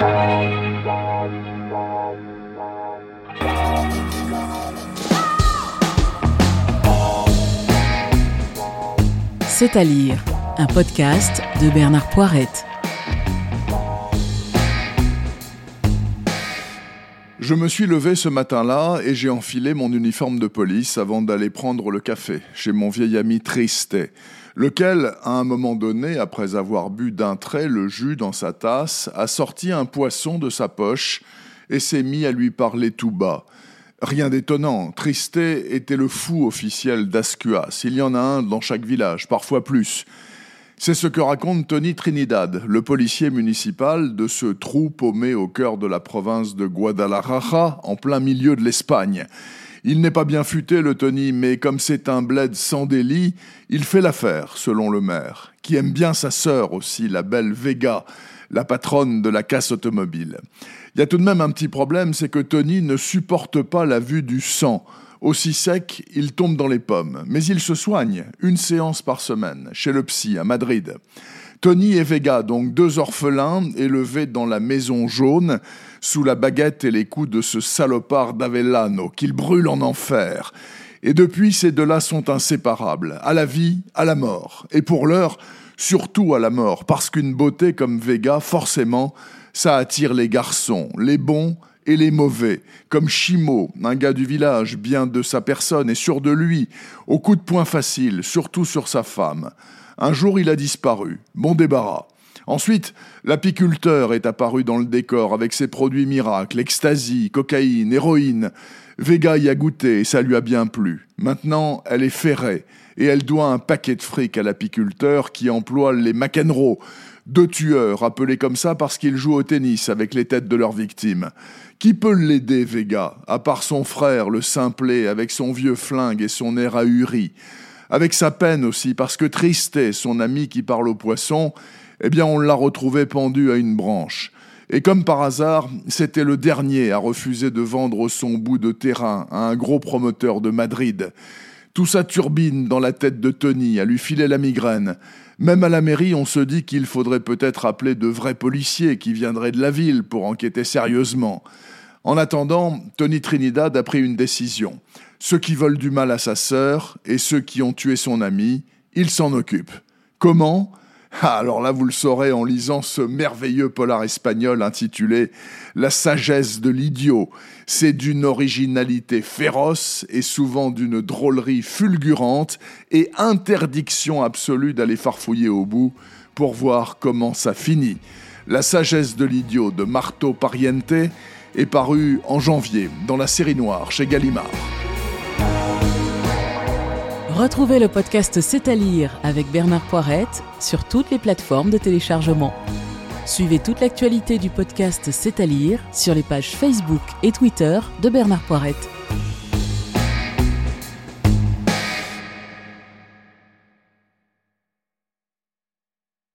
C'est à lire, un podcast de Bernard Poirette. Je me suis levé ce matin-là et j'ai enfilé mon uniforme de police avant d'aller prendre le café chez mon vieil ami Tristet, lequel, à un moment donné, après avoir bu d'un trait le jus dans sa tasse, a sorti un poisson de sa poche et s'est mis à lui parler tout bas. Rien d'étonnant, Tristé était le fou officiel d'Ascuas. Il y en a un dans chaque village, parfois plus. C'est ce que raconte Tony Trinidad, le policier municipal de ce trou paumé au cœur de la province de Guadalajara, en plein milieu de l'Espagne. Il n'est pas bien futé, le Tony, mais comme c'est un bled sans délit, il fait l'affaire, selon le maire, qui aime bien sa sœur aussi, la belle Vega, la patronne de la casse automobile. Il y a tout de même un petit problème, c'est que Tony ne supporte pas la vue du sang. Aussi sec, il tombe dans les pommes. Mais il se soigne, une séance par semaine, chez le psy, à Madrid. Tony et Vega, donc deux orphelins élevés dans la maison jaune, sous la baguette et les coups de ce salopard d'Avellano, qu'il brûle en enfer. Et depuis, ces deux-là sont inséparables, à la vie, à la mort. Et pour l'heure, surtout à la mort, parce qu'une beauté comme Vega, forcément, ça attire les garçons, les bons et les mauvais, comme Chimo, un gars du village, bien de sa personne et sûr de lui, au coup de poing facile, surtout sur sa femme. Un jour il a disparu, bon débarras. Ensuite, l'apiculteur est apparu dans le décor avec ses produits miracles, ecstasy, cocaïne, héroïne. Vega y a goûté et ça lui a bien plu. Maintenant, elle est ferrée et elle doit un paquet de fric à l'apiculteur qui emploie les McEnroe, deux tueurs, appelés comme ça parce qu'ils jouent au tennis avec les têtes de leurs victimes. Qui peut l'aider, Vega, à part son frère, le simplet, avec son vieux flingue et son air ahuri? Avec sa peine aussi, parce que Tristé, son ami qui parle aux poissons, eh bien on l'a retrouvé pendu à une branche. Et comme par hasard, c'était le dernier à refuser de vendre son bout de terrain à un gros promoteur de Madrid. Tout ça turbine dans la tête de Tony, à lui filer la migraine. Même à la mairie, on se dit qu'il faudrait peut-être appeler de vrais policiers qui viendraient de la ville pour enquêter sérieusement. En attendant, Tony Trinidad a pris une décision. Ceux qui veulent du mal à sa sœur et ceux qui ont tué son ami, il s'en occupe. Comment? Ah, alors là, vous le saurez en lisant ce merveilleux polar espagnol intitulé La sagesse de l'idiot. C'est d'une originalité féroce et souvent d'une drôlerie fulgurante et interdiction absolue d'aller farfouiller au bout pour voir comment ça finit. La sagesse de l'idiot de Marto Pariente est paru en janvier dans la série noire chez Gallimard. Retrouvez le podcast C'est à lire avec Bernard Poirette sur toutes les plateformes de téléchargement. Suivez toute l'actualité du podcast C'est à lire sur les pages Facebook et Twitter de Bernard Poirette.